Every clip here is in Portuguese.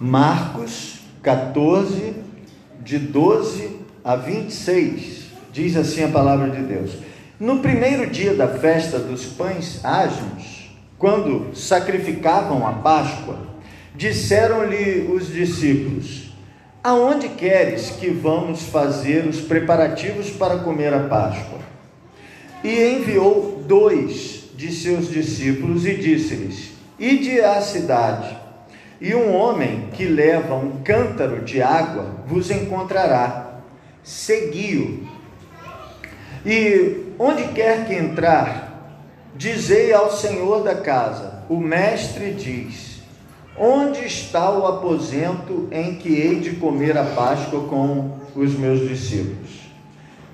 Marcos 14, de 12 a 26. Diz assim a palavra de Deus. No primeiro dia da festa dos pães ágimos, quando sacrificavam a Páscoa, disseram-lhe os discípulos: Aonde queres que vamos fazer os preparativos para comer a Páscoa? E enviou dois de seus discípulos e disse-lhes: Ide à cidade, e um homem que leva um cântaro de água vos encontrará. Segui-o. E onde quer que entrar, dizei ao senhor da casa: O mestre diz: Onde está o aposento em que hei de comer a Páscoa com os meus discípulos?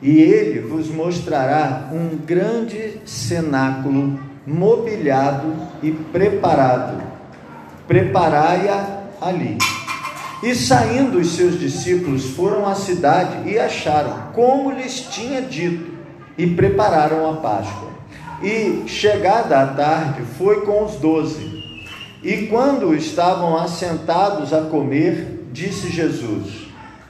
e ele vos mostrará um grande cenáculo mobiliado e preparado. Preparai-a ali. E saindo os seus discípulos foram à cidade e acharam como lhes tinha dito e prepararam a Páscoa. E chegada a tarde foi com os doze. E quando estavam assentados a comer, disse Jesus: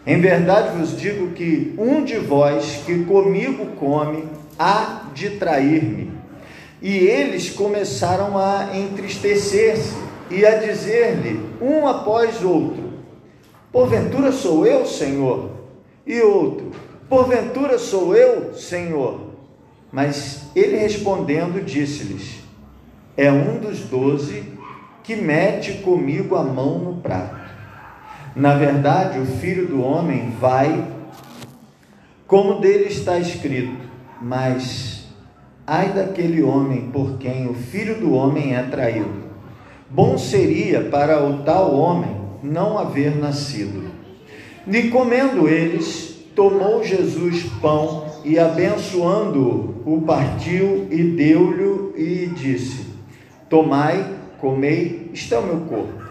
em verdade vos digo que um de vós que comigo come há de trair-me. E eles começaram a entristecer-se e a dizer-lhe um após outro: Porventura sou eu, Senhor? E outro: Porventura sou eu, Senhor? Mas ele respondendo disse-lhes: É um dos doze que mete comigo a mão no prato. Na verdade, o filho do homem vai, como dele está escrito, mas ai daquele homem por quem o filho do homem é traído. Bom seria para o tal homem não haver nascido. E comendo eles, tomou Jesus pão e abençoando-o, o partiu e deu-lhe e disse: Tomai, comei, está o meu corpo.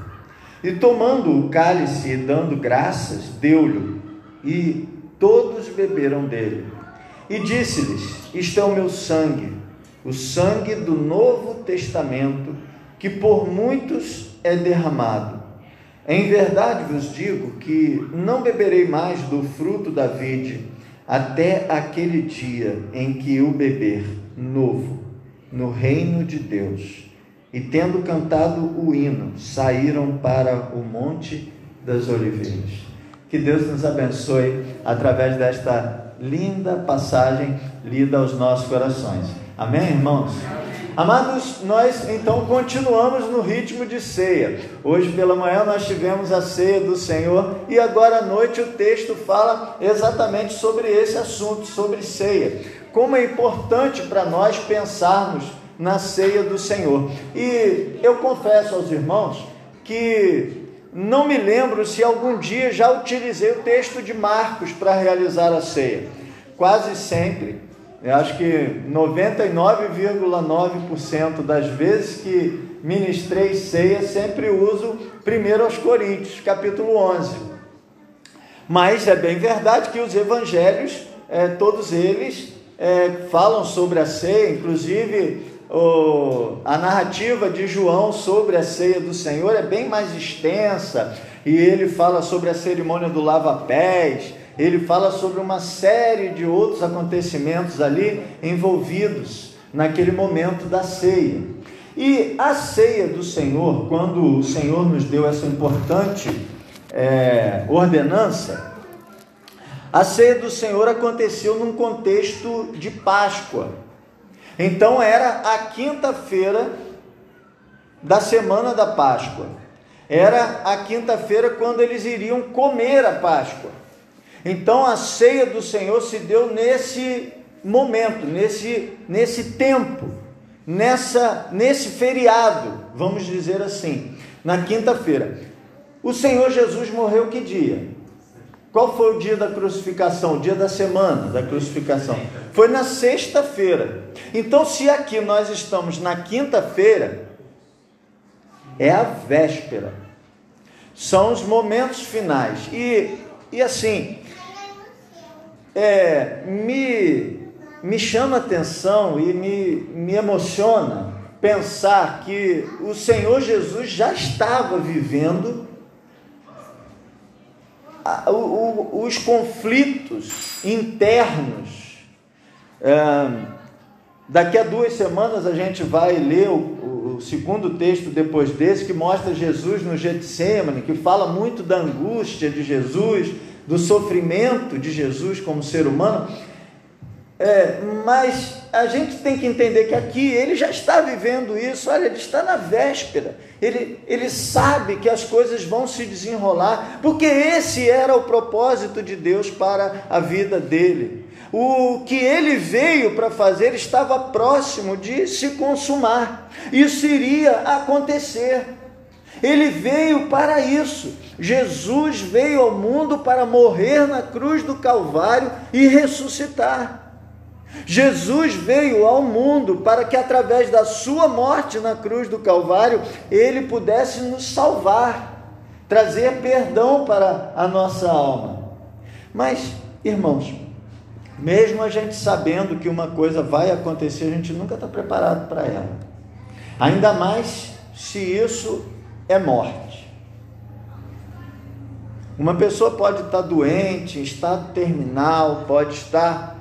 E tomando o cálice e dando graças, deu-lhe, e todos beberam dele. E disse-lhes: Isto é o meu sangue, o sangue do Novo Testamento, que por muitos é derramado. Em verdade vos digo que não beberei mais do fruto da vide até aquele dia em que o beber novo no reino de Deus. E tendo cantado o hino, saíram para o Monte das Oliveiras. Que Deus nos abençoe através desta linda passagem lida aos nossos corações. Amém, irmãos? Amados, nós então continuamos no ritmo de ceia. Hoje pela manhã nós tivemos a ceia do Senhor e agora à noite o texto fala exatamente sobre esse assunto, sobre ceia. Como é importante para nós pensarmos na ceia do Senhor. E eu confesso aos irmãos que não me lembro se algum dia já utilizei o texto de Marcos para realizar a ceia. Quase sempre, eu acho que 99,9% das vezes que ministrei ceia, sempre uso 1 aos Coríntios, capítulo 11. Mas é bem verdade que os evangelhos, é, todos eles, é, falam sobre a ceia, inclusive o, a narrativa de João sobre a ceia do Senhor é bem mais extensa e ele fala sobre a cerimônia do lava-pés, ele fala sobre uma série de outros acontecimentos ali envolvidos naquele momento da ceia. E a ceia do Senhor, quando o Senhor nos deu essa importante é, ordenança, a ceia do Senhor aconteceu num contexto de Páscoa. Então era a quinta-feira da semana da Páscoa. Era a quinta-feira quando eles iriam comer a Páscoa. Então a ceia do Senhor se deu nesse momento, nesse, nesse tempo, nessa, nesse feriado, vamos dizer assim, na quinta-feira. O Senhor Jesus morreu que dia? Qual foi o dia da crucificação? O dia da semana da crucificação? Foi na sexta-feira. Então, se aqui nós estamos na quinta-feira, é a véspera. São os momentos finais. E, e assim, é, me, me chama atenção e me, me emociona pensar que o Senhor Jesus já estava vivendo os conflitos internos. É, daqui a duas semanas a gente vai ler o, o, segundo texto depois desse, que mostra Jesus no Getsemane, que fala muito da angústia de Jesus, do sofrimento de Jesus como ser humano. É, mas a gente tem que entender que aqui ele já está vivendo isso, olha, ele está na véspera, ele, ele sabe que as coisas vão se desenrolar, porque esse era o propósito de Deus para a vida dele. O que ele veio para fazer estava próximo de se consumar, isso iria acontecer. Ele veio para isso. Jesus veio ao mundo para morrer na cruz do Calvário e ressuscitar. Jesus veio ao mundo para que, através da sua morte na cruz do Calvário, ele pudesse nos salvar, trazer perdão para a nossa alma. Mas, irmãos, mesmo a gente sabendo que uma coisa vai acontecer, a gente nunca está preparado para ela. Ainda mais se isso é morte. Uma pessoa pode estar doente, em estado terminal, pode estar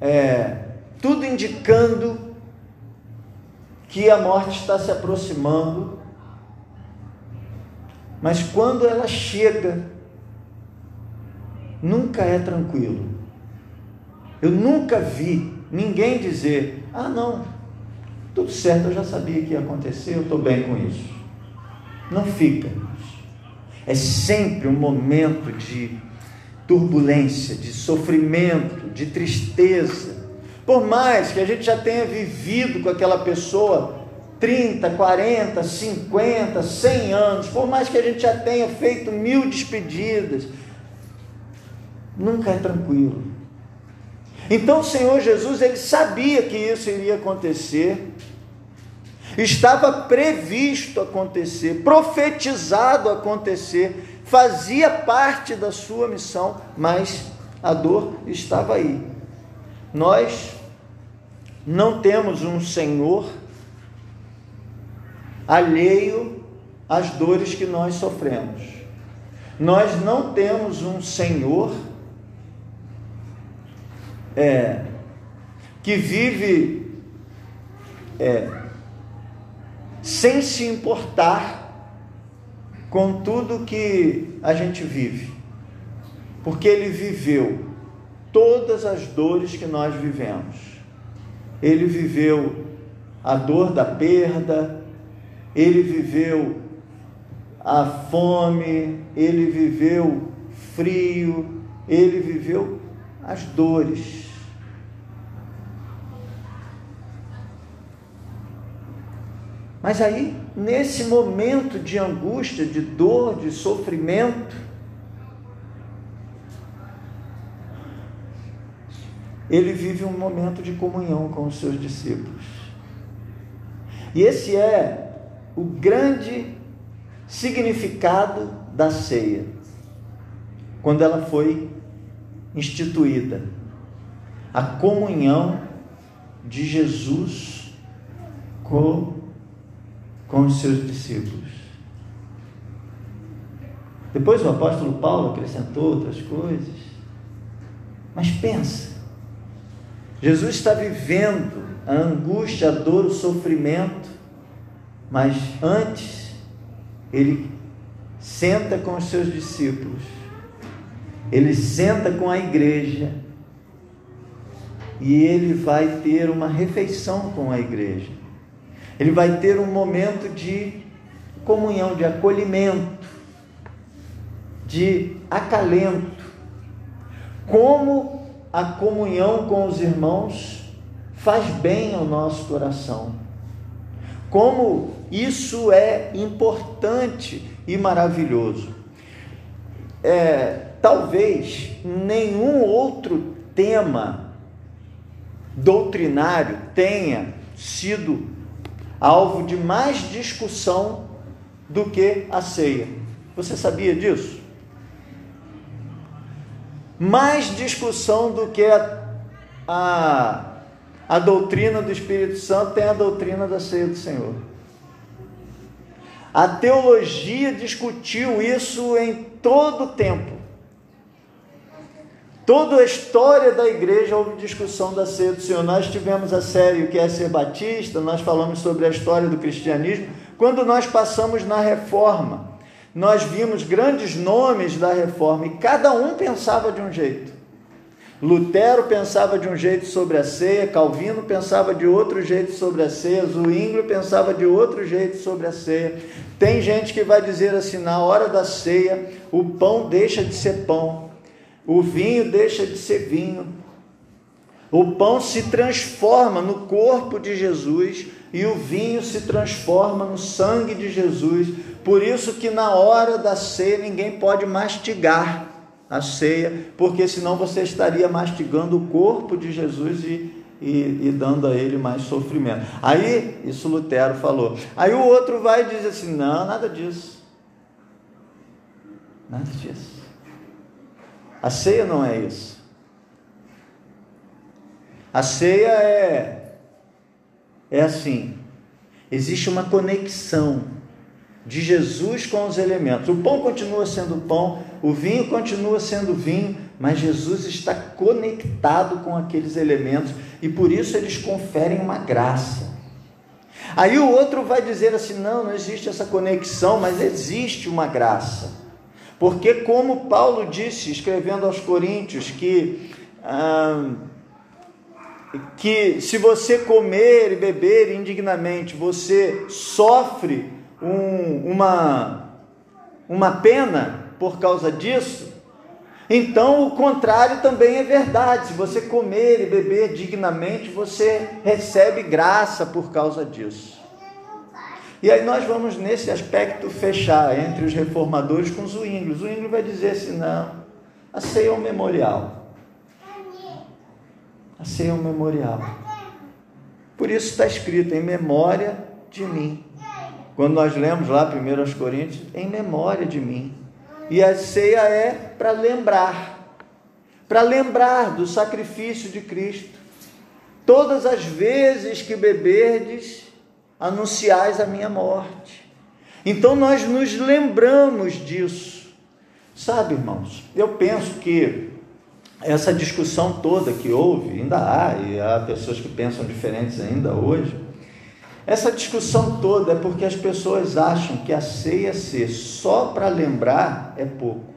é, tudo indicando que a morte está se aproximando, mas quando ela chega, nunca é tranquilo. Eu nunca vi ninguém dizer: ah, não, tudo certo, eu já sabia que ia acontecer, eu estou bem com isso. Não fica. É sempre um momento de turbulência, de sofrimento, de tristeza. Por mais que a gente já tenha vivido com aquela pessoa 30, 40, 50, 100 anos, por mais que a gente já tenha feito mil despedidas, nunca é tranquilo. Então o Senhor Jesus, ele sabia que isso iria acontecer, estava previsto acontecer, profetizado acontecer, fazia parte da sua missão, mas a dor estava aí. Nós não temos um Senhor alheio às dores que nós sofremos. Nós não temos um Senhor é, que vive é, sem se importar com tudo que a gente vive, porque ele viveu todas as dores que nós vivemos. Ele viveu a dor da perda, ele viveu a fome, ele viveu frio, ele viveu as dores. Mas aí, nesse momento de angústia, de dor, de sofrimento, ele vive um momento de comunhão com os seus discípulos. E esse é o grande significado da ceia, quando ela foi instituída. A comunhão de Jesus com com os seus discípulos. Depois o apóstolo Paulo acrescentou outras coisas. Mas pensa, Jesus está vivendo a angústia, a dor, o sofrimento, mas antes ele senta com os seus discípulos, ele senta com a igreja e ele vai ter uma refeição com a igreja. Ele vai ter um momento de comunhão, de acolhimento, de acalento. Como a comunhão com os irmãos faz bem ao nosso coração. Como isso é importante e maravilhoso. É, talvez nenhum outro tema doutrinário tenha sido alvo de mais discussão do que a ceia. Você sabia disso? Mais discussão do que a, a, a doutrina do Espírito Santo tem a doutrina da ceia do Senhor. A teologia discutiu isso em todo o tempo. Toda a história da igreja houve discussão da ceia do Senhor. Nós tivemos a série O que é ser batista, nós falamos sobre a história do cristianismo. Quando nós passamos na reforma, nós vimos grandes nomes da reforma e cada um pensava de um jeito. Lutero pensava de um jeito sobre a ceia, Calvino pensava de outro jeito sobre a ceia, Zwinglio pensava de outro jeito sobre a ceia. Tem gente que vai dizer assim: na hora da ceia, o pão deixa de ser pão, o vinho deixa de ser vinho. O pão se transforma no corpo de Jesus e o vinho se transforma no sangue de Jesus. Por isso que na hora da ceia ninguém pode mastigar a ceia, porque senão você estaria mastigando o corpo de Jesus e, e, e, dando a ele mais sofrimento. Aí, isso Lutero falou. Aí o outro vai e diz assim: não, nada disso. Nada disso. A ceia não é isso. A ceia é, é assim: existe uma conexão de Jesus com os elementos. O pão continua sendo pão, o vinho continua sendo vinho, mas Jesus está conectado com aqueles elementos e por isso eles conferem uma graça. Aí o outro vai dizer assim: não, não existe essa conexão, mas existe uma graça. Porque, como Paulo disse, escrevendo aos Coríntios, que, ah, que se você comer e beber indignamente, você sofre um, uma, uma pena por causa disso, então o contrário também é verdade. Se você comer e beber dignamente, você recebe graça por causa disso. E aí nós vamos nesse aspecto fechar entre os reformadores com Zwingli. O Zwingli vai dizer assim, não, a ceia é um memorial. A ceia é um memorial. Por isso está escrito em memória de mim. Quando nós lemos lá 1 Coríntios, em memória de mim. E a ceia é para lembrar, para lembrar do sacrifício de Cristo. Todas as vezes que beberdes, anunciais a minha morte. Então nós nos lembramos disso. Sabe, irmãos, eu penso que essa discussão toda que houve, ainda há, e há pessoas que pensam diferentes ainda hoje, essa discussão toda é porque as pessoas acham que a ceia ser só para lembrar é pouco.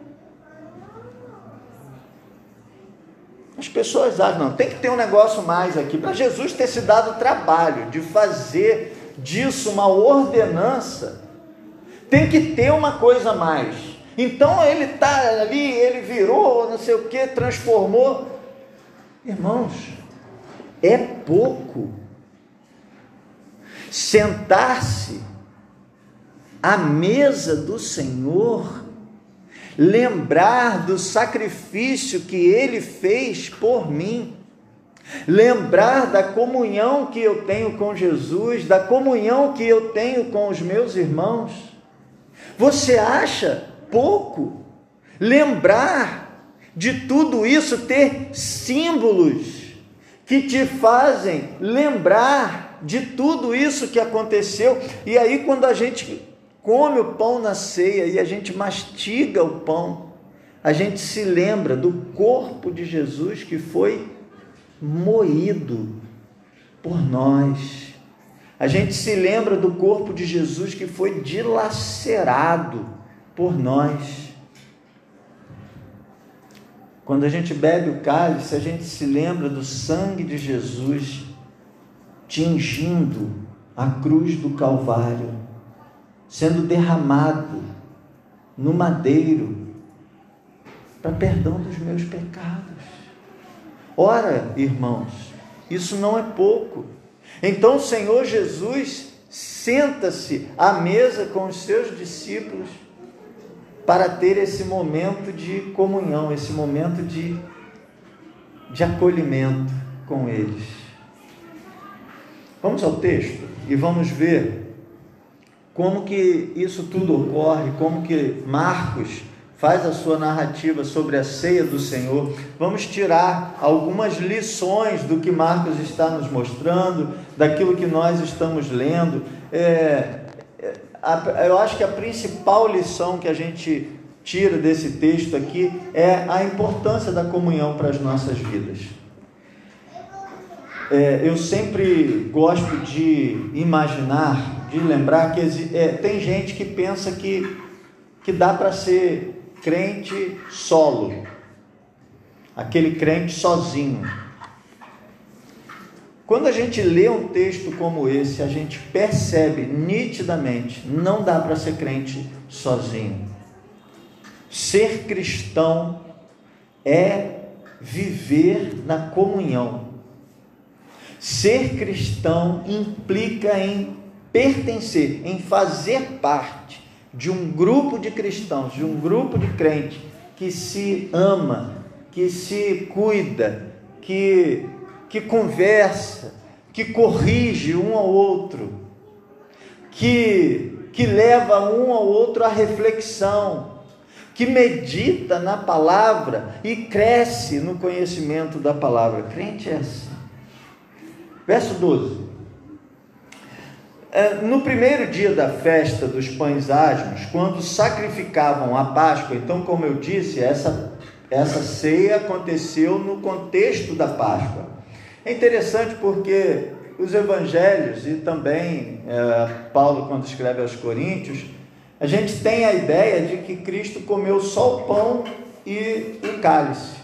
As pessoas acham, não, tem que ter um negócio mais aqui. Para Jesus ter se dado o trabalho de fazer disso uma ordenança, tem que ter uma coisa mais. Então ele está ali, ele virou, não sei o que, transformou. Irmãos, é pouco sentar-se à mesa do Senhor, lembrar do sacrifício que ele fez por mim, lembrar da comunhão que eu tenho com Jesus, da comunhão que eu tenho com os meus irmãos. Você acha pouco lembrar de tudo isso, ter símbolos que te fazem lembrar de tudo isso que aconteceu. E aí, quando a gente come o pão na ceia e a gente mastiga o pão, a gente se lembra do corpo de Jesus que foi moído por nós. A gente se lembra do corpo de Jesus que foi dilacerado por nós. Quando a gente bebe o cálice, a gente se lembra do sangue de Jesus tingindo a cruz do Calvário, sendo derramado no madeiro para perdão dos meus pecados. Ora, irmãos, isso não é pouco. Então o Senhor Jesus senta-se à mesa com os seus discípulos para ter esse momento de comunhão, esse momento de, de acolhimento com eles. Vamos ao texto e vamos ver como que isso tudo ocorre, como que Marcos faz a sua narrativa sobre a ceia do Senhor. Vamos tirar algumas lições do que Marcos está nos mostrando, daquilo que nós estamos lendo. É, é eu acho que a principal lição que a gente tira desse texto aqui é a importância da comunhão para as nossas vidas. É, eu sempre gosto de imaginar, de lembrar que é, tem gente que pensa que, que dá para ser crente solo, aquele crente sozinho. Quando a gente lê um texto como esse, a gente percebe nitidamente, não dá para ser crente sozinho. Ser cristão é viver na comunhão. Ser cristão implica em pertencer, em fazer parte de um grupo de cristãos, de um grupo de crentes que se ama, que se cuida, que que conversa, que corrige um ao outro, que, que leva um ao outro à reflexão, que medita na palavra e cresce no conhecimento da palavra. Crente é assim. Verso 12. É, no primeiro dia da festa dos pães asmos, quando sacrificavam a Páscoa, então, como eu disse, essa, essa ceia aconteceu no contexto da Páscoa. É interessante porque os evangelhos e também é, Paulo, quando escreve aos Coríntios, a gente tem a ideia de que Cristo comeu só o pão e o cálice.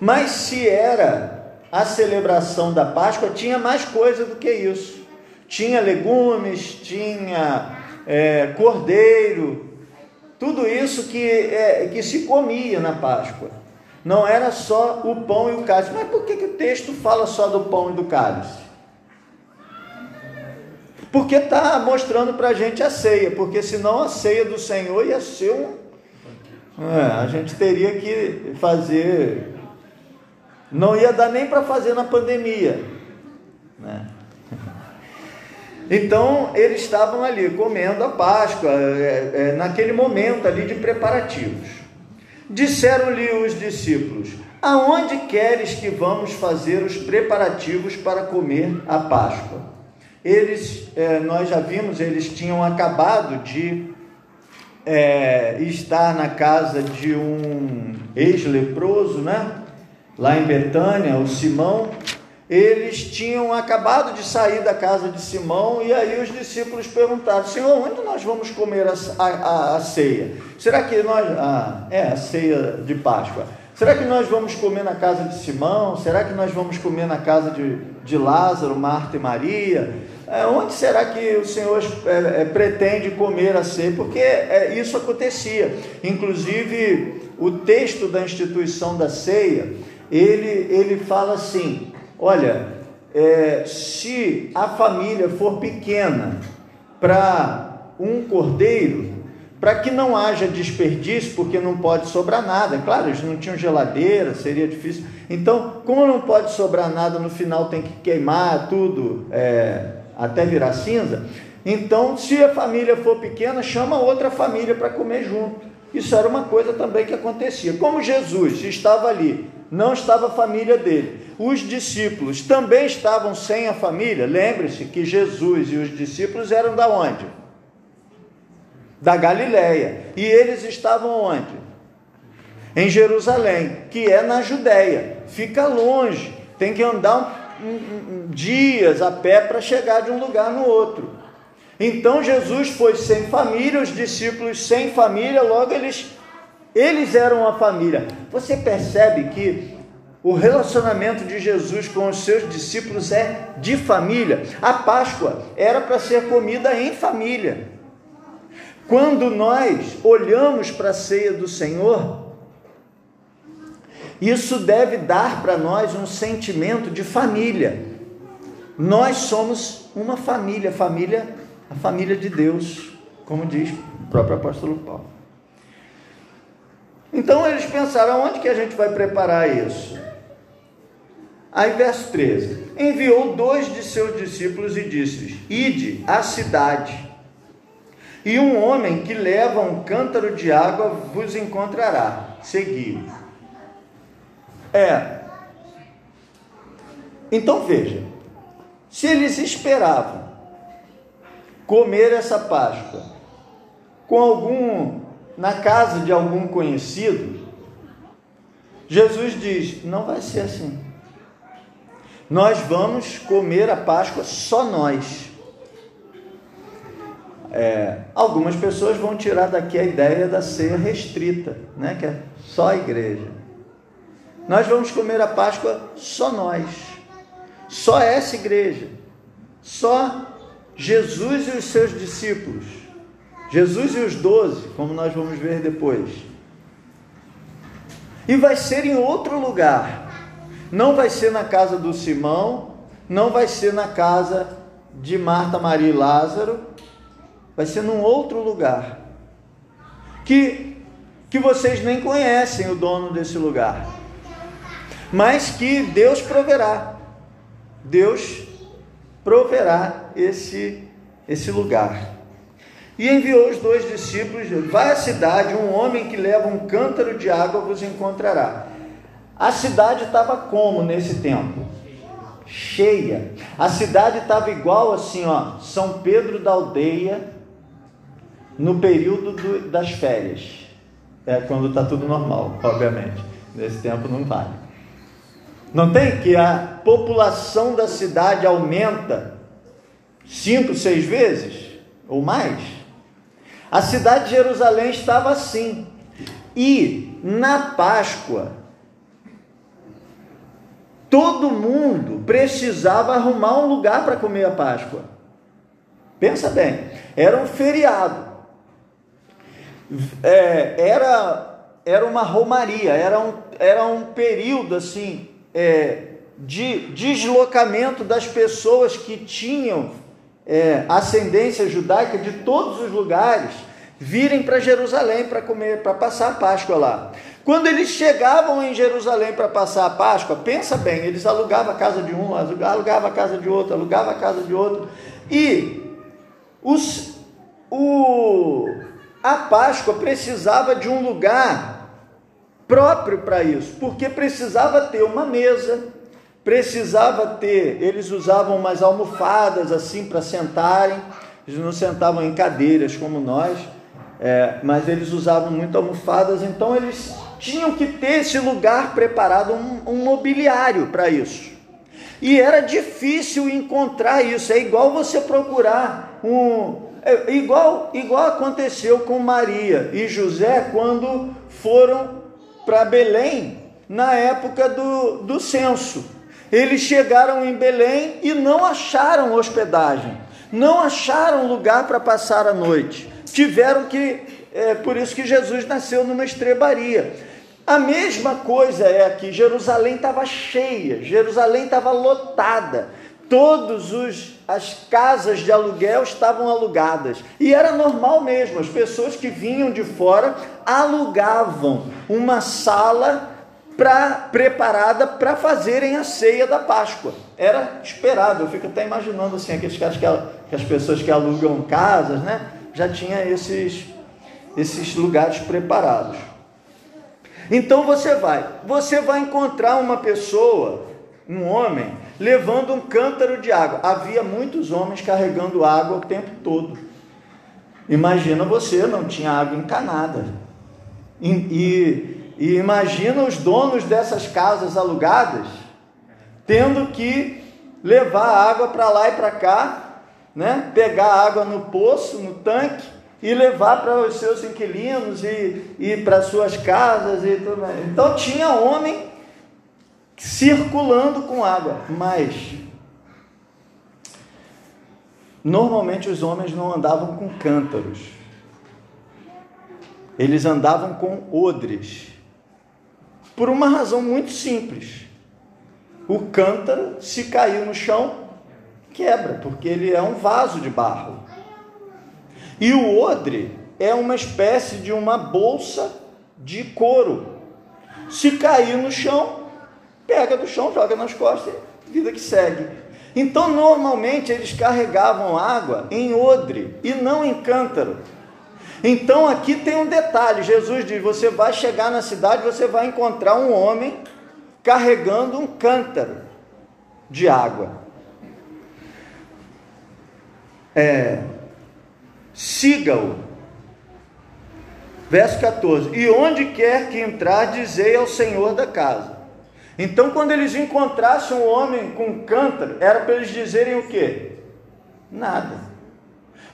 Mas se era a celebração da Páscoa, tinha mais coisa do que isso. Tinha legumes, tinha é, cordeiro, tudo isso que, é, que se comia na Páscoa. Não era só o pão e o cálice. Mas por que, que o texto fala só do pão e do cálice? Porque está mostrando para a gente a ceia, porque senão a ceia do Senhor ia ser um. É, a gente teria que fazer. Não ia dar nem para fazer na pandemia. Né? Então eles estavam ali comendo a Páscoa, é, é, naquele momento ali de preparativos. Disseram-lhe os discípulos: Aonde queres que vamos fazer os preparativos para comer a Páscoa? Eles, é, nós já vimos, eles tinham acabado de é, estar na casa de um ex-leproso, né? Lá em Betânia, o Simão, eles tinham acabado de sair da casa de Simão e aí os discípulos perguntaram: Senhor, onde nós vamos comer a, a, a ceia? Será que nós. Ah, é, a ceia de Páscoa. Será que nós vamos comer na casa de Simão? Será que nós vamos comer na casa de, de Lázaro, Marta e Maria? É, onde será que o Senhor é, é, pretende comer a ceia? Porque é, isso acontecia. Inclusive, o texto da instituição da ceia, ele, ele fala assim Olha, é, se a família for pequena para um cordeiro, para que não haja desperdício, porque não pode sobrar nada. Claro, eles não tinham geladeira, seria difícil. Então, como não pode sobrar nada, no final tem que queimar tudo é, até virar cinza. Então, se a família for pequena, chama outra família para comer junto. Isso era uma coisa também que acontecia. Como Jesus estava ali, não estava a família dele os discípulos também estavam sem a família. Lembre-se que Jesus e os discípulos eram da onde? Da Galileia. E eles estavam onde? Em Jerusalém, que é na Judéia. Fica longe. Tem que andar um, um, um, dias a pé para chegar de um lugar no outro. Então Jesus foi sem família, os discípulos sem família, logo eles eles eram a família. Você percebe que o relacionamento de Jesus com os seus discípulos é de família. A Páscoa era para ser comida em família. Quando nós olhamos para a ceia do Senhor, isso deve dar para nós um sentimento de família. Nós somos uma família, família, a família de Deus, como diz o próprio apóstolo Paulo. Então eles pensaram, onde que a gente vai preparar isso? Aí, verso 13: Enviou dois de seus discípulos e disse-lhes: Ide à cidade, e um homem que leva um cântaro de água vos encontrará. Segui. É. Então veja: se eles esperavam comer essa Páscoa com algum na casa de algum conhecido, Jesus diz: não vai ser assim. Nós vamos comer a Páscoa só nós. É, algumas pessoas vão tirar daqui a ideia da ceia restrita, né? que é só a igreja. Nós vamos comer a Páscoa só nós, só essa igreja, só Jesus e os seus discípulos. Jesus e os doze, como nós vamos ver depois. E vai ser em outro lugar. Não vai ser na casa do Simão, não vai ser na casa de Marta, Maria e Lázaro, vai ser num outro lugar. Que, que vocês nem conhecem o dono desse lugar, mas que Deus proverá. Deus proverá esse, esse lugar. E enviou os dois discípulos: Vai à cidade, um homem que leva um cântaro de água vos encontrará. A cidade estava como nesse tempo? Cheia. A cidade estava igual assim, ó, São Pedro da Aldeia, no período do, das férias. É quando está tudo normal, obviamente. Nesse tempo não vale. Não tem que a população da cidade aumenta cinco, seis vezes ou mais? A cidade de Jerusalém estava assim. E na Páscoa, todo mundo precisava arrumar um lugar para comer a Páscoa. Pensa bem, era um feriado. É, era, era uma romaria, era um, era um período assim é, de deslocamento das pessoas que tinham é, ascendência judaica de todos os lugares virem para Jerusalém para comer, para passar a Páscoa lá. Quando eles chegavam em Jerusalém para passar a Páscoa, pensa bem, eles alugavam a casa de um, alugavam a casa de outro, alugavam a casa de outro, e os, o, a Páscoa precisava de um lugar próprio para isso, porque precisava ter uma mesa, precisava ter, eles usavam umas almofadas assim para sentarem, eles não sentavam em cadeiras como nós, é, mas eles usavam muito almofadas, então eles tinham que ter esse lugar preparado, um, um mobiliário para isso. E era difícil encontrar isso, é igual você procurar um. É igual, igual aconteceu com Maria e José quando foram para Belém na época do, do censo. Eles chegaram em Belém e não acharam hospedagem, não acharam lugar para passar a noite. Tiveram que, é por isso que Jesus nasceu numa estrebaria. A mesma coisa é aqui, Jerusalém estava cheia, Jerusalém estava lotada, todas as casas de aluguel estavam alugadas. E era normal mesmo, as pessoas que vinham de fora alugavam uma sala pra, preparada para fazerem a ceia da Páscoa. Era esperado, eu fico até imaginando assim, aqueles caras que, que as pessoas que alugam casas, né? Já tinha esses, esses lugares preparados. Então você vai, você vai encontrar uma pessoa, um homem, levando um cântaro de água. Havia muitos homens carregando água o tempo todo. Imagina você, não tinha água encanada. E, e e imagina os donos dessas casas alugadas tendo que levar água para lá e para cá, né? pegar água no poço, no tanque e levar para os seus inquilinos e, e para suas casas e tudo mais. Então tinha homem circulando com água, mas normalmente os homens não andavam com cântaros, eles andavam com odres. Por uma razão muito simples. O cântaro, se cair no chão, quebra, porque ele é um vaso de barro. E o odre é uma espécie de uma bolsa de couro. Se cair no chão, pega do chão, joga nas costas, vida que segue. Então, normalmente eles carregavam água em odre e não em cântaro. Então aqui tem um detalhe: Jesus diz: você vai chegar na cidade, você vai encontrar um homem carregando um cântaro de água. É, siga-o Verso 14: E onde quer que entrar, dizei ao Senhor da casa. Então, quando eles encontrassem um homem com um cântaro, era para eles dizerem o quê? Nada.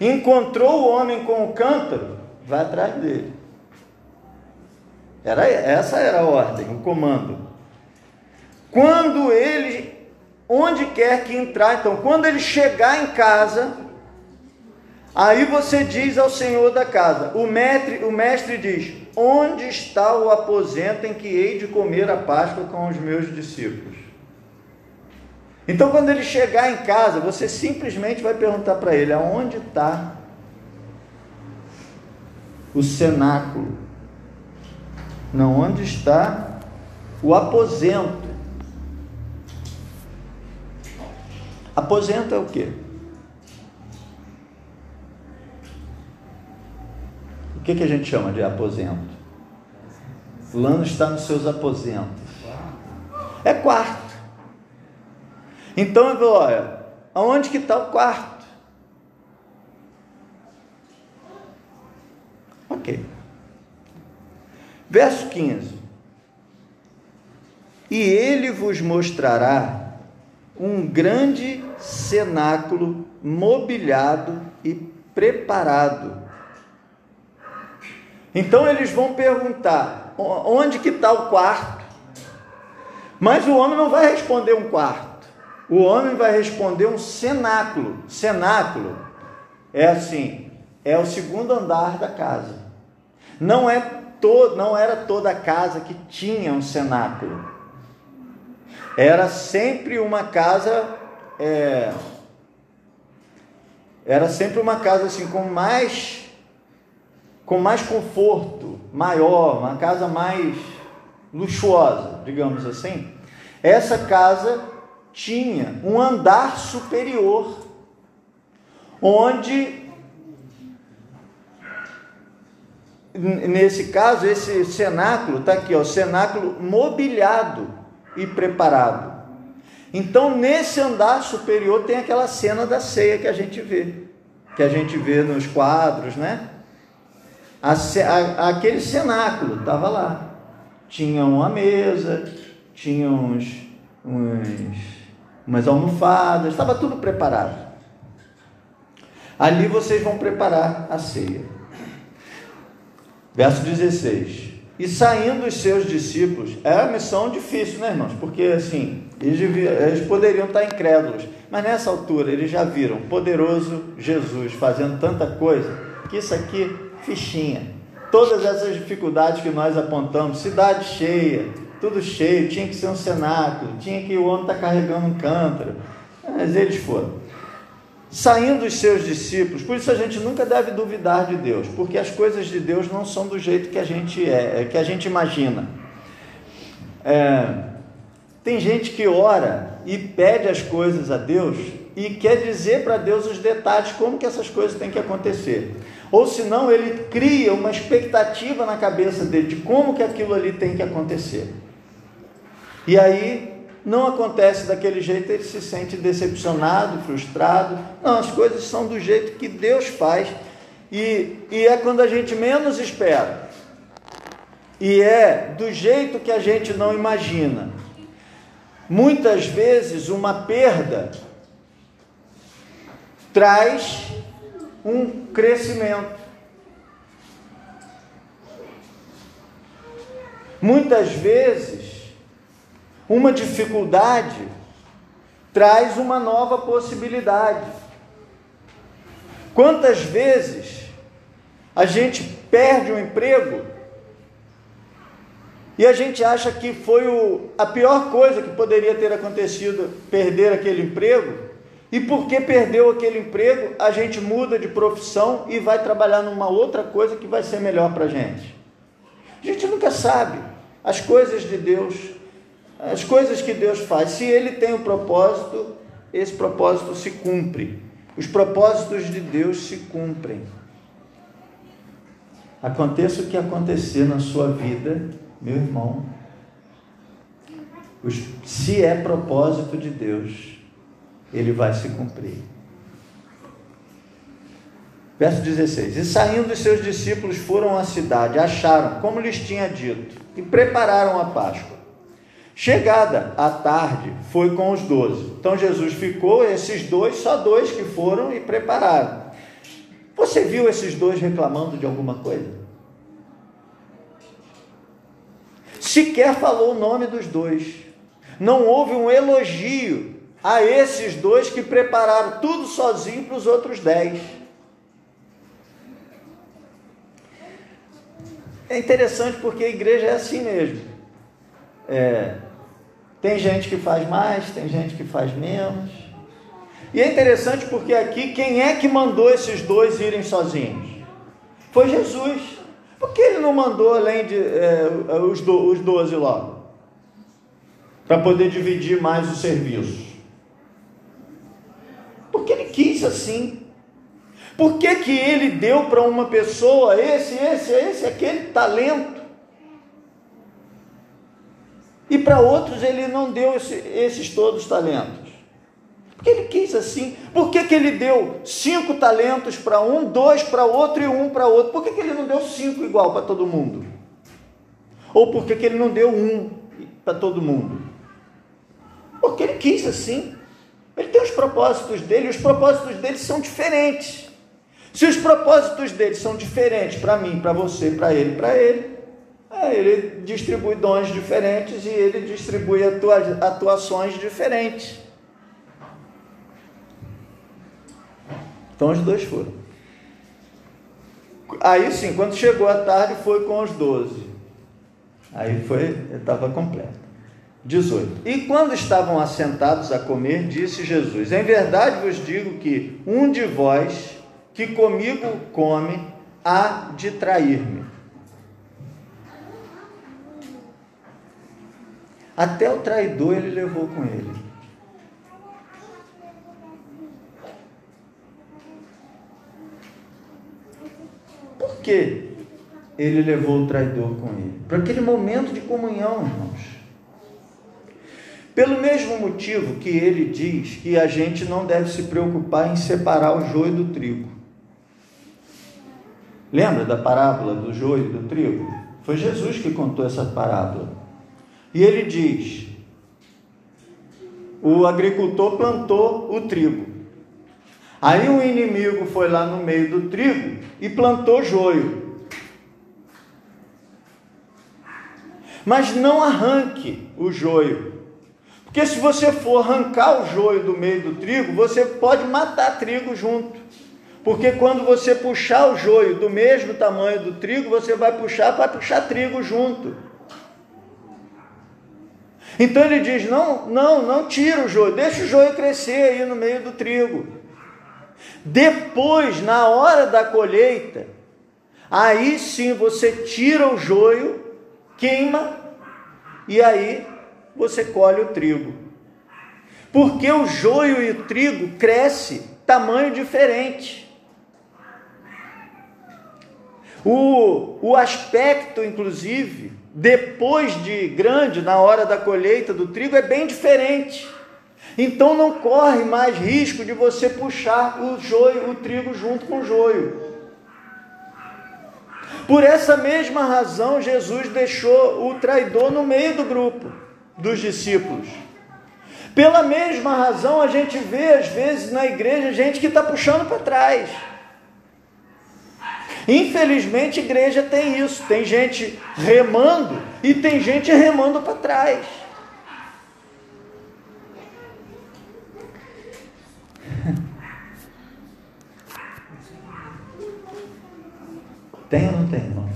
Encontrou o homem com o cântaro, vai atrás dele. Era, essa era a ordem, o comando. Quando ele, onde quer que entrar, então, quando ele chegar em casa, aí você diz ao senhor da casa, o mestre, o mestre diz: Onde está o aposento em que hei de comer a Páscoa com os meus discípulos? Então, quando ele chegar em casa, você simplesmente vai perguntar para ele: aonde está o cenáculo? Não, onde está o aposento? Aposento é o quê? O que, que a gente chama de aposento? Fulano está nos seus aposentos. É quarto. Então eu vou, olha, aonde que está o quarto? Ok. Verso 15: E ele vos mostrará um grande cenáculo mobiliado e preparado. Então eles vão perguntar: onde que está o quarto? Mas o homem não vai responder um quarto. O homem vai responder um cenáculo. Cenáculo é assim, é o segundo andar da casa. Não é todo, não era toda casa que tinha um cenáculo. Era sempre uma casa, é, era sempre uma casa assim com mais, com mais conforto, maior, uma casa mais luxuosa, digamos assim. Essa casa tinha um andar superior, onde nesse caso, esse cenáculo está aqui, ó, cenáculo mobiliado e preparado. Então, nesse andar superior tem aquela cena da ceia que a gente vê, que a gente vê nos quadros, né? A, a, aquele cenáculo estava lá. Tinha uma mesa, tinha uns, uns, umas almofadas, estava tudo preparado. Ali vocês vão preparar a ceia. Verso 16. E saindo os seus discípulos, é uma missão difícil, né, irmãos? Porque assim, eles, eles poderiam estar incrédulos, mas nessa altura eles já viram poderoso Jesus fazendo tanta coisa, que isso aqui, fichinha. Todas essas dificuldades que nós apontamos, cidade cheia, tudo cheio, tinha que ser um cenáculo, tinha que o homem estar carregando um cântaro, mas eles foram saindo os seus discípulos. Por isso a gente nunca deve duvidar de Deus, porque as coisas de Deus não são do jeito que a gente é, é, que a gente imagina. É, tem gente que ora e pede as coisas a Deus e quer dizer para Deus os detalhes como que essas coisas têm que acontecer. Ou senão ele cria uma expectativa na cabeça dele de como que aquilo ali tem que acontecer. E aí não acontece daquele jeito, ele se sente decepcionado, frustrado. Não, as coisas são do jeito que Deus faz e, e é quando a gente menos espera. E é do jeito que a gente não imagina. Muitas vezes uma perda traz um crescimento. Muitas vezes uma dificuldade traz uma nova possibilidade. Quantas vezes a gente perde um emprego e a gente acha que foi o, a pior coisa que poderia ter acontecido perder aquele emprego, e porque perdeu aquele emprego, a gente muda de profissão e vai trabalhar numa outra coisa que vai ser melhor para a gente. A gente nunca sabe as coisas de Deus as coisas que Deus faz, se Ele tem um propósito, esse propósito se cumpre. Os propósitos de Deus se cumprem. Aconteça o que acontecer na sua vida, meu irmão, se é propósito de Deus, ele vai se cumprir. Verso 16: E saindo os seus discípulos foram à cidade, acharam, como lhes tinha dito, e prepararam a Páscoa. Chegada a tarde, foi com os doze. Então Jesus ficou, esses dois, só dois que foram e prepararam. Você viu esses dois reclamando de alguma coisa? Sequer falou o nome dos dois. Não houve um elogio a esses dois que prepararam tudo sozinho para os outros dez. É interessante porque a igreja é assim mesmo. É, tem gente que faz mais, tem gente que faz menos. E é interessante porque aqui quem é que mandou esses dois irem sozinhos? Foi Jesus. Por que ele não mandou além de é, os, do, os doze logo? Para poder dividir mais o serviço. Porque ele quis assim. Por que, que ele deu para uma pessoa esse, esse, esse, aquele talento? E para outros ele não deu esse, esses todos talentos. Porque ele quis assim. Por que, que ele deu cinco talentos para um, dois para outro e um para outro? Por que, que ele não deu cinco igual para todo mundo? Ou por que, que ele não deu um para todo mundo? Porque ele quis assim. Ele tem os propósitos dele, e os propósitos dele são diferentes. Se os propósitos dele são diferentes para mim, para você, para ele, para ele, é, ele distribui dons diferentes e ele distribui atua atuações diferentes. Então os dois foram. Aí sim, quando chegou a tarde, foi com os doze. Aí foi, estava completo. 18. E quando estavam assentados a comer, disse Jesus: Em verdade vos digo que um de vós que comigo come, há de trair-me. Até o traidor ele levou com ele. Por que ele levou o traidor com ele? Para aquele momento de comunhão, irmãos. Pelo mesmo motivo que ele diz que a gente não deve se preocupar em separar o joio do trigo. Lembra da parábola do joio e do trigo? Foi Jesus que contou essa parábola. E ele diz: o agricultor plantou o trigo. Aí o inimigo foi lá no meio do trigo e plantou joio. Mas não arranque o joio. Porque se você for arrancar o joio do meio do trigo, você pode matar trigo junto. Porque quando você puxar o joio do mesmo tamanho do trigo, você vai puxar, vai puxar trigo junto. Então ele diz: não, não, não tira o joio, deixa o joio crescer aí no meio do trigo. Depois, na hora da colheita, aí sim você tira o joio, queima e aí você colhe o trigo. Porque o joio e o trigo cresce tamanho diferente. O, o aspecto, inclusive, depois de grande, na hora da colheita do trigo, é bem diferente. Então não corre mais risco de você puxar o joio, o trigo junto com o joio. Por essa mesma razão, Jesus deixou o traidor no meio do grupo dos discípulos. Pela mesma razão, a gente vê às vezes na igreja gente que está puxando para trás. Infelizmente, igreja tem isso. Tem gente remando e tem gente remando para trás. Tem ou não tem, irmãos?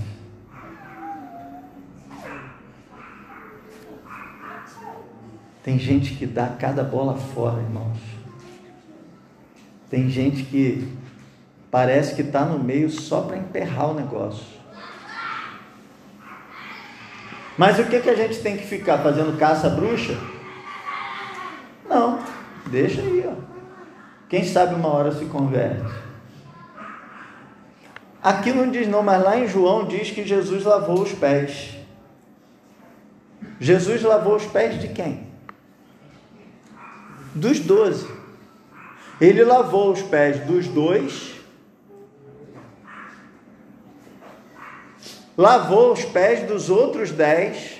Tem gente que dá cada bola fora, irmãos. Tem gente que parece que está no meio só para emperrar o negócio. Mas o que, que a gente tem que ficar fazendo caça bruxa? Não, deixa aí, ó. Quem sabe uma hora se converte. Aqui não diz não, mas lá em João diz que Jesus lavou os pés. Jesus lavou os pés de quem? Dos doze. Ele lavou os pés dos dois lavou os pés dos outros dez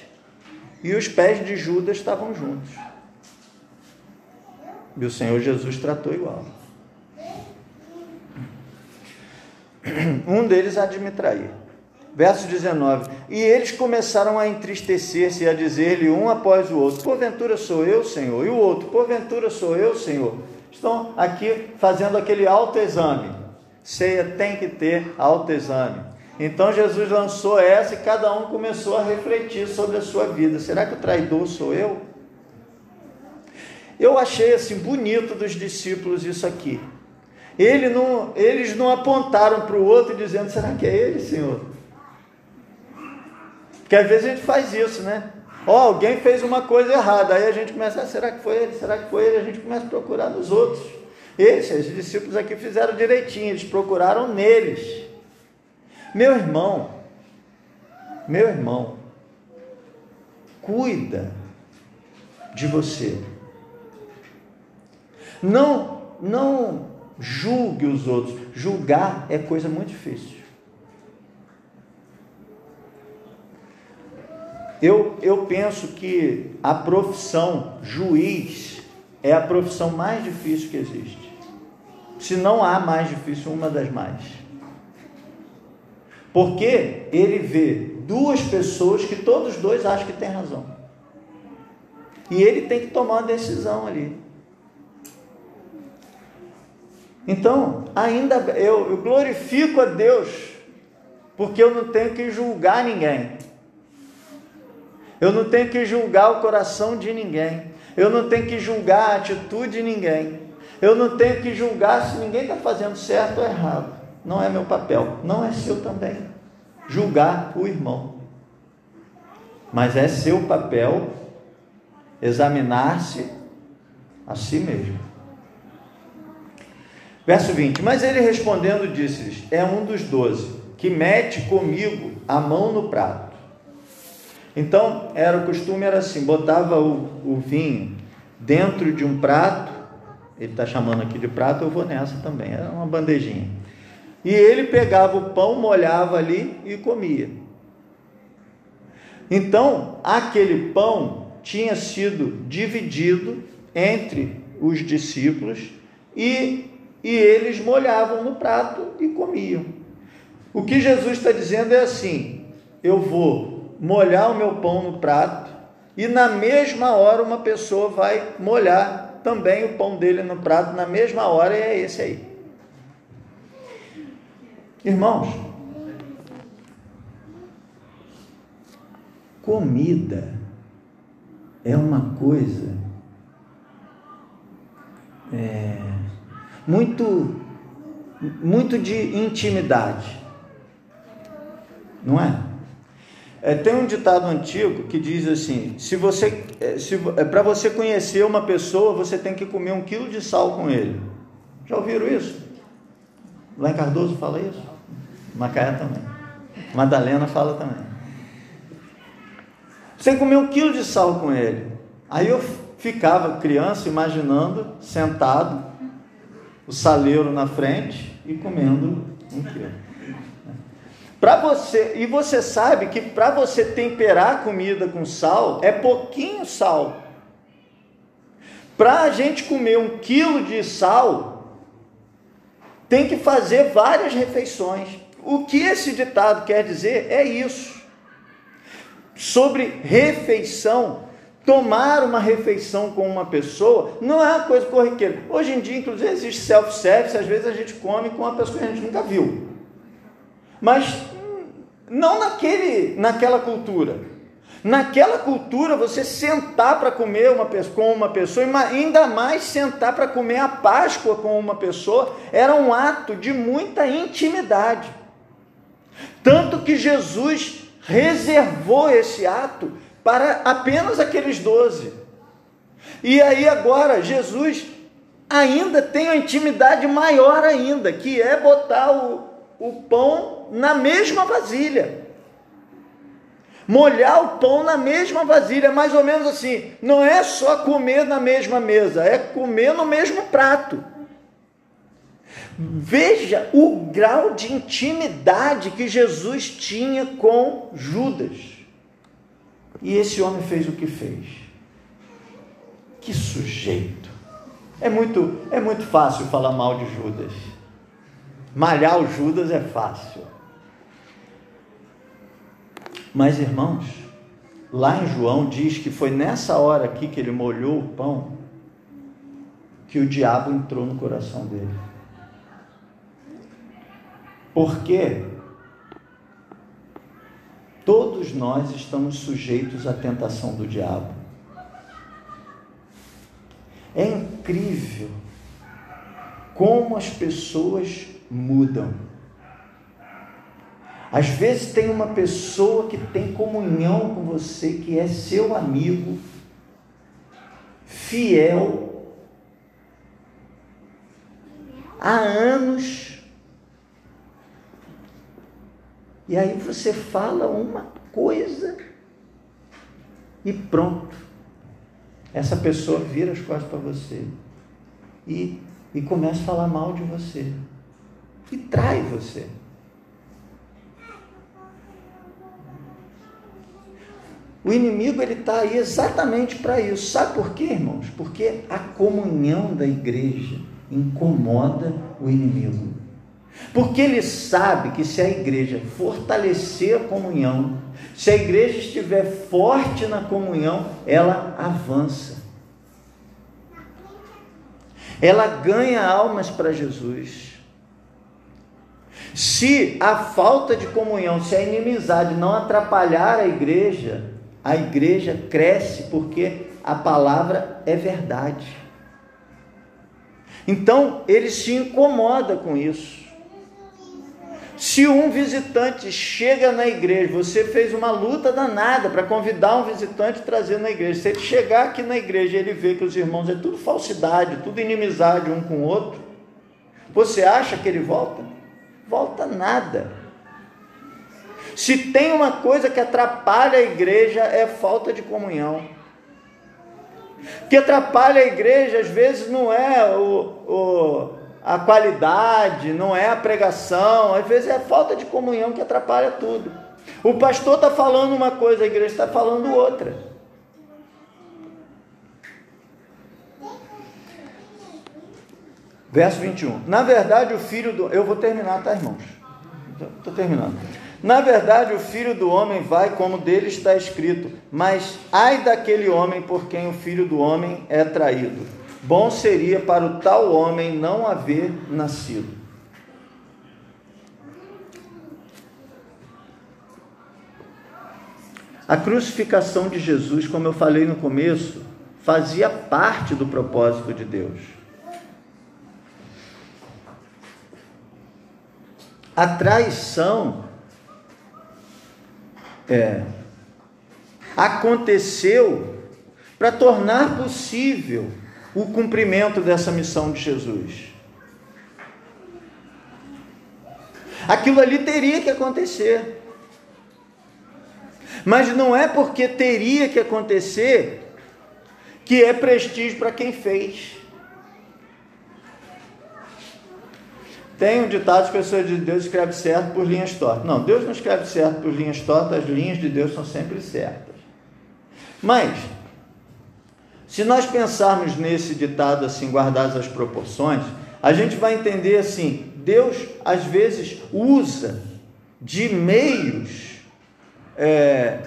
e os pés de Judas estavam juntos. E o Senhor Jesus tratou igual. Um deles há de me trair. Verso 19: E eles começaram a entristecer-se e a dizer-lhe um após o outro: Porventura sou eu, Senhor? E o outro: Porventura sou eu, Senhor? Estão aqui fazendo aquele autoexame. Ceia tem que ter autoexame. Então Jesus lançou essa e cada um começou a refletir sobre a sua vida. Será que o traidor sou eu? Eu achei assim bonito dos discípulos isso aqui. Ele não, eles não apontaram para o outro dizendo: será que é ele, Senhor? Porque às vezes a gente faz isso, né? Ó, oh, alguém fez uma coisa errada, aí a gente começa, ah, será que foi ele? Será que foi ele? A gente começa a procurar nos outros. Esses discípulos aqui fizeram direitinho, eles procuraram neles. Meu irmão, meu irmão, cuida de você. Não, não julgue os outros. Julgar é coisa muito difícil. Eu, eu penso que a profissão juiz é a profissão mais difícil que existe. Se não há mais difícil, uma das mais. Porque ele vê duas pessoas que todos dois acham que tem razão. E ele tem que tomar uma decisão ali. Então, ainda eu, eu glorifico a Deus, porque eu não tenho que julgar ninguém. Eu não tenho que julgar o coração de ninguém. Eu não tenho que julgar a atitude de ninguém. Eu não tenho que julgar se ninguém está fazendo certo ou errado. Não é meu papel. Não é seu também. Julgar o irmão. Mas é seu papel examinar-se a si mesmo. Verso 20: Mas ele respondendo disse-lhes: É um dos doze, que mete comigo a mão no prato. Então, era o costume, era assim: botava o, o vinho dentro de um prato, ele está chamando aqui de prato, eu vou nessa também, era uma bandejinha. E ele pegava o pão, molhava ali e comia. Então, aquele pão tinha sido dividido entre os discípulos e e eles molhavam no prato e comiam. O que Jesus está dizendo é assim: eu vou molhar o meu pão no prato e na mesma hora uma pessoa vai molhar também o pão dele no prato, na mesma hora, e é esse aí. Irmãos, comida é uma coisa. É, muito, muito de intimidade. Não é? é tem um ditado antigo que diz assim: se você, é, se, é, para você conhecer uma pessoa, você tem que comer um quilo de sal com ele. Já ouviram isso? Lá em Cardoso fala isso? Macaé também. Madalena fala também. Você comer um quilo de sal com ele. Aí eu ficava criança imaginando, sentado, o saleiro na frente e comendo um quilo. Para você, e você sabe que para você temperar a comida com sal, é pouquinho sal. Para a gente comer um quilo de sal, tem que fazer várias refeições. O que esse ditado quer dizer é isso. Sobre refeição, tomar uma refeição com uma pessoa não é uma coisa corriqueira. Hoje em dia, inclusive, existe self-service, às vezes a gente come com uma pessoa que a gente nunca viu. Mas hum, não naquele, naquela cultura. Naquela cultura, você sentar para comer uma, com uma pessoa, ainda mais sentar para comer a Páscoa com uma pessoa, era um ato de muita intimidade. Tanto que Jesus reservou esse ato para apenas aqueles doze. E aí agora Jesus ainda tem uma intimidade maior ainda, que é botar o, o pão na mesma vasilha. Molhar o pão na mesma vasilha, mais ou menos assim. Não é só comer na mesma mesa, é comer no mesmo prato. Veja o grau de intimidade que Jesus tinha com Judas. E esse homem fez o que fez. Que sujeito. É muito, é muito fácil falar mal de Judas. Malhar o Judas é fácil. Mas, irmãos, lá em João diz que foi nessa hora aqui que ele molhou o pão que o diabo entrou no coração dele. Porque todos nós estamos sujeitos à tentação do diabo. É incrível como as pessoas mudam. Às vezes tem uma pessoa que tem comunhão com você, que é seu amigo, fiel, há anos, e aí você fala uma coisa e pronto. Essa pessoa vira as costas para você e, e começa a falar mal de você e trai você. O inimigo ele está aí exatamente para isso. Sabe por quê, irmãos? Porque a comunhão da igreja incomoda o inimigo. Porque ele sabe que se a igreja fortalecer a comunhão, se a igreja estiver forte na comunhão, ela avança. Ela ganha almas para Jesus. Se a falta de comunhão, se a inimizade não atrapalhar a igreja, a igreja cresce porque a palavra é verdade. Então, ele se incomoda com isso. Se um visitante chega na igreja, você fez uma luta danada para convidar um visitante e trazer na igreja. Se ele chegar aqui na igreja e ele vê que os irmãos é tudo falsidade, tudo inimizade um com o outro, você acha que ele volta? Volta nada. Se tem uma coisa que atrapalha a igreja é falta de comunhão. O que atrapalha a igreja às vezes não é o, o, a qualidade, não é a pregação, às vezes é a falta de comunhão que atrapalha tudo. O pastor está falando uma coisa, a igreja está falando outra. Verso 21. Na verdade, o filho do. Eu vou terminar, tá, irmãos? Estou terminando. Na verdade, o filho do homem vai como dele está escrito, mas ai daquele homem por quem o filho do homem é traído. Bom seria para o tal homem não haver nascido. A crucificação de Jesus, como eu falei no começo, fazia parte do propósito de Deus. A traição é, aconteceu para tornar possível o cumprimento dessa missão de Jesus. Aquilo ali teria que acontecer. Mas não é porque teria que acontecer que é prestígio para quem fez. Tem um ditado, as pessoas dizem, Deus escreve certo por linhas tortas. Não, Deus não escreve certo por linhas tortas, as linhas de Deus são sempre certas. Mas, se nós pensarmos nesse ditado assim, guardadas as proporções, a gente vai entender assim, Deus às vezes usa de meios é,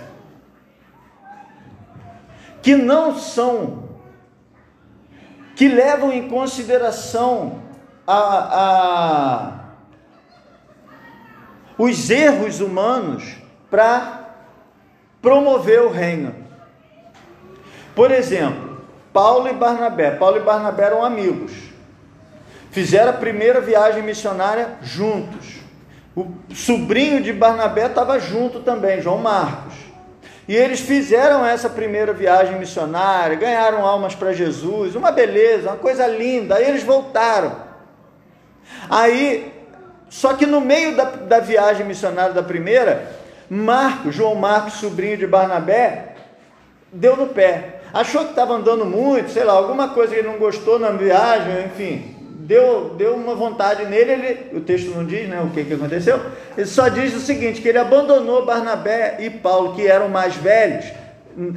que não são, que levam em consideração a, a os erros humanos para promover o reino. Por exemplo, Paulo e Barnabé. Paulo e Barnabé eram amigos. Fizeram a primeira viagem missionária juntos. O sobrinho de Barnabé estava junto também, João Marcos. E eles fizeram essa primeira viagem missionária, ganharam almas para Jesus, uma beleza, uma coisa linda. Aí eles voltaram. Aí, só que no meio da, da viagem missionária da primeira, Marcos, João Marcos, sobrinho de Barnabé, deu no pé. Achou que estava andando muito, sei lá, alguma coisa que ele não gostou na viagem, enfim, deu, deu uma vontade nele, ele, o texto não diz né, o que, que aconteceu, ele só diz o seguinte, que ele abandonou Barnabé e Paulo, que eram mais velhos,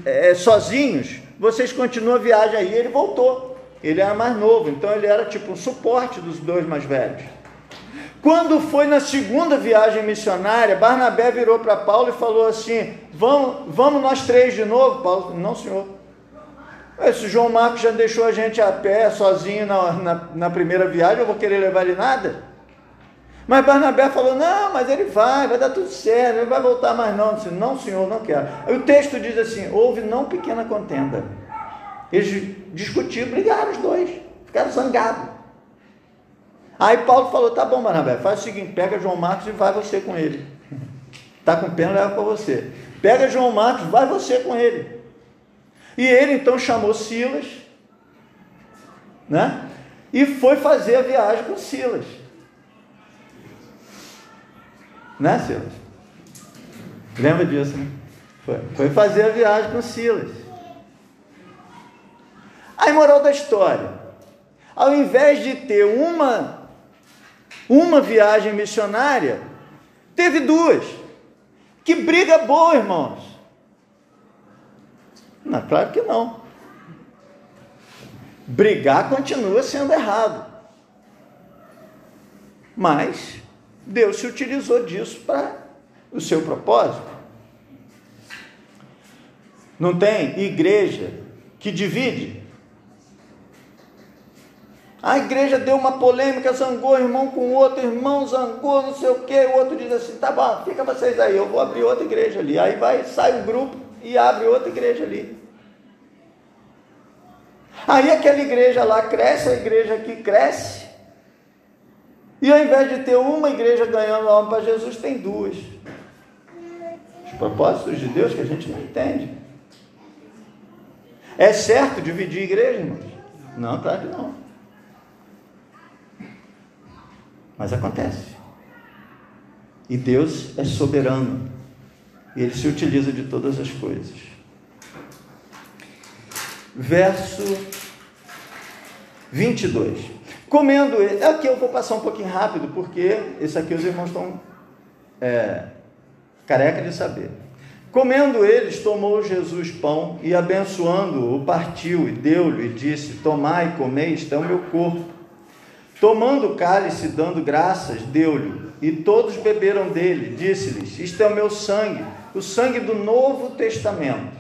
é, sozinhos, vocês continuam a viagem aí, ele voltou, ele era mais novo, então ele era tipo um suporte dos dois mais velhos. Quando foi na segunda viagem missionária, Barnabé virou para Paulo e falou assim: vamos, vamos nós três de novo? Paulo, não, senhor. Esse João Marcos já deixou a gente a pé, sozinho na, na, na primeira viagem, eu vou querer levar ele nada? Mas Barnabé falou: não, mas ele vai, vai dar tudo certo, ele vai voltar mais não. Disse, não, senhor, não quero. Aí o texto diz assim: houve não pequena contenda. Eles discutiram, brigaram os dois, ficaram zangados. Aí Paulo falou: tá bom, Barnabé, faz o seguinte: pega João Marcos e vai você com ele. Tá com pena, leva para você. Pega João Marcos, vai você com ele. E ele então chamou Silas, né? E foi fazer a viagem com Silas. Né, Silas? Lembra disso, né? Foi, foi fazer a viagem com Silas. Aí, moral da história: ao invés de ter uma uma viagem missionária, teve duas. Que briga boa, irmãos. Não, claro que não. Brigar continua sendo errado. Mas Deus se utilizou disso para o seu propósito. Não tem igreja que divide a igreja deu uma polêmica, zangou irmão com outro, irmão zangou, não sei o que, o outro diz assim, tá bom, fica vocês aí, eu vou abrir outra igreja ali. Aí vai, sai um grupo e abre outra igreja ali. Aí aquela igreja lá cresce, a igreja aqui cresce. E ao invés de ter uma igreja ganhando alma para Jesus, tem duas. Os propósitos de Deus que a gente não entende. É certo dividir igreja, irmãos? Não, claro que não. Mas acontece. E Deus é soberano. Ele se utiliza de todas as coisas. Verso 22. Comendo ele. Aqui eu vou passar um pouquinho rápido, porque esse aqui os irmãos estão é, careca de saber. Comendo eles, tomou Jesus pão e abençoando-o, partiu e deu-lhe e disse: Tomai e comei, é o meu corpo Tomando o cálice, dando graças, deu-lhe, e todos beberam dele. Disse-lhes: Isto é o meu sangue, o sangue do Novo Testamento.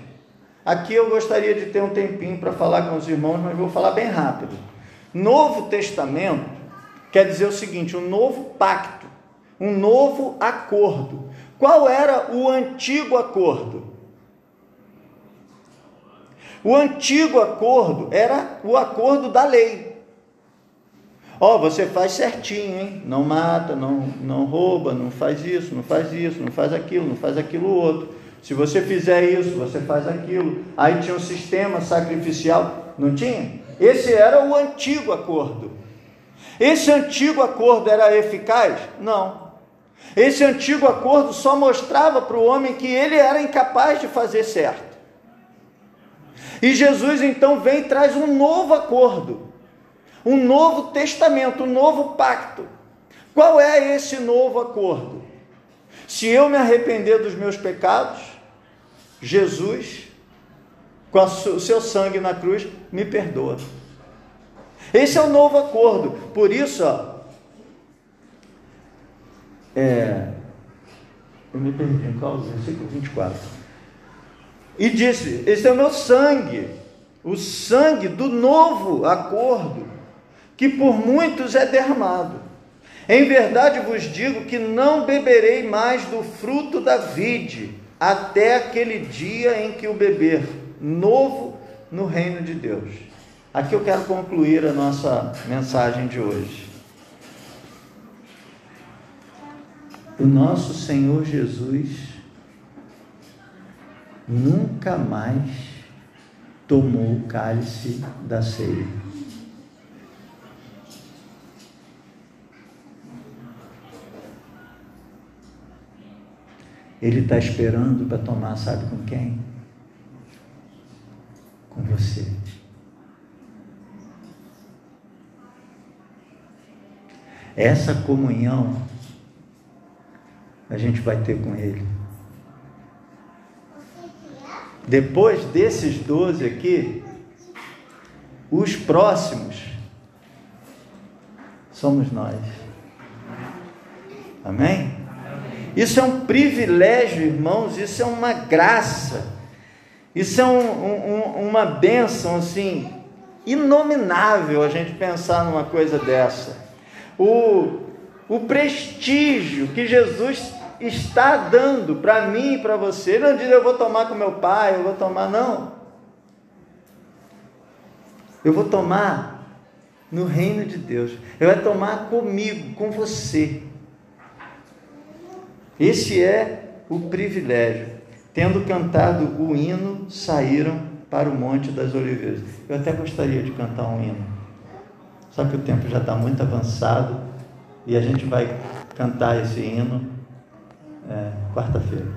Aqui eu gostaria de ter um tempinho para falar com os irmãos, mas vou falar bem rápido. Novo Testamento quer dizer o seguinte: um novo pacto, um novo acordo. Qual era o antigo acordo? O antigo acordo era o acordo da lei. Ó, oh, você faz certinho, hein? Não mata, não, não rouba, não faz isso, não faz isso, não faz aquilo, não faz aquilo outro. Se você fizer isso, você faz aquilo. Aí tinha um sistema sacrificial, não tinha? Esse era o antigo acordo. Esse antigo acordo era eficaz? Não. Esse antigo acordo só mostrava para o homem que ele era incapaz de fazer certo. E Jesus então vem e traz um novo acordo um novo testamento, um novo pacto. Qual é esse novo acordo? Se eu me arrepender dos meus pecados, Jesus, com o seu sangue na cruz, me perdoa. Esse é o novo acordo. Por isso, ó, é, eu me perdi qual? Versículo 24. E disse: Esse é o meu sangue, o sangue do novo acordo, que por muitos é derramado. Em verdade vos digo que não beberei mais do fruto da vide, até aquele dia em que o beber novo no reino de Deus. Aqui eu quero concluir a nossa mensagem de hoje. O nosso Senhor Jesus nunca mais tomou o cálice da ceia. Ele está esperando para tomar, sabe com quem? Com você. Essa comunhão a gente vai ter com Ele. Depois desses doze aqui, os próximos somos nós. Amém? Isso é um privilégio, irmãos, isso é uma graça, isso é um, um, uma bênção assim, inominável a gente pensar numa coisa dessa. O, o prestígio que Jesus está dando para mim e para você. Ele não diz eu vou tomar com meu pai, eu vou tomar, não. Eu vou tomar no reino de Deus. Eu vou tomar comigo, com você. Esse é o privilégio. Tendo cantado o hino, saíram para o Monte das Oliveiras. Eu até gostaria de cantar um hino. Só que o tempo já está muito avançado e a gente vai cantar esse hino é, quarta-feira.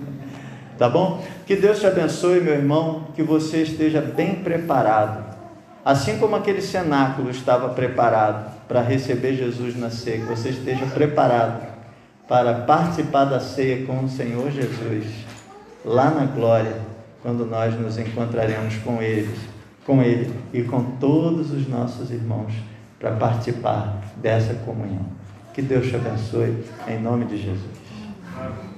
tá bom? Que Deus te abençoe, meu irmão, que você esteja bem preparado. Assim como aquele cenáculo estava preparado para receber Jesus na ceia, que você esteja preparado para participar da ceia com o Senhor Jesus, lá na glória, quando nós nos encontraremos com eles, com ele e com todos os nossos irmãos para participar dessa comunhão. Que Deus te abençoe em nome de Jesus.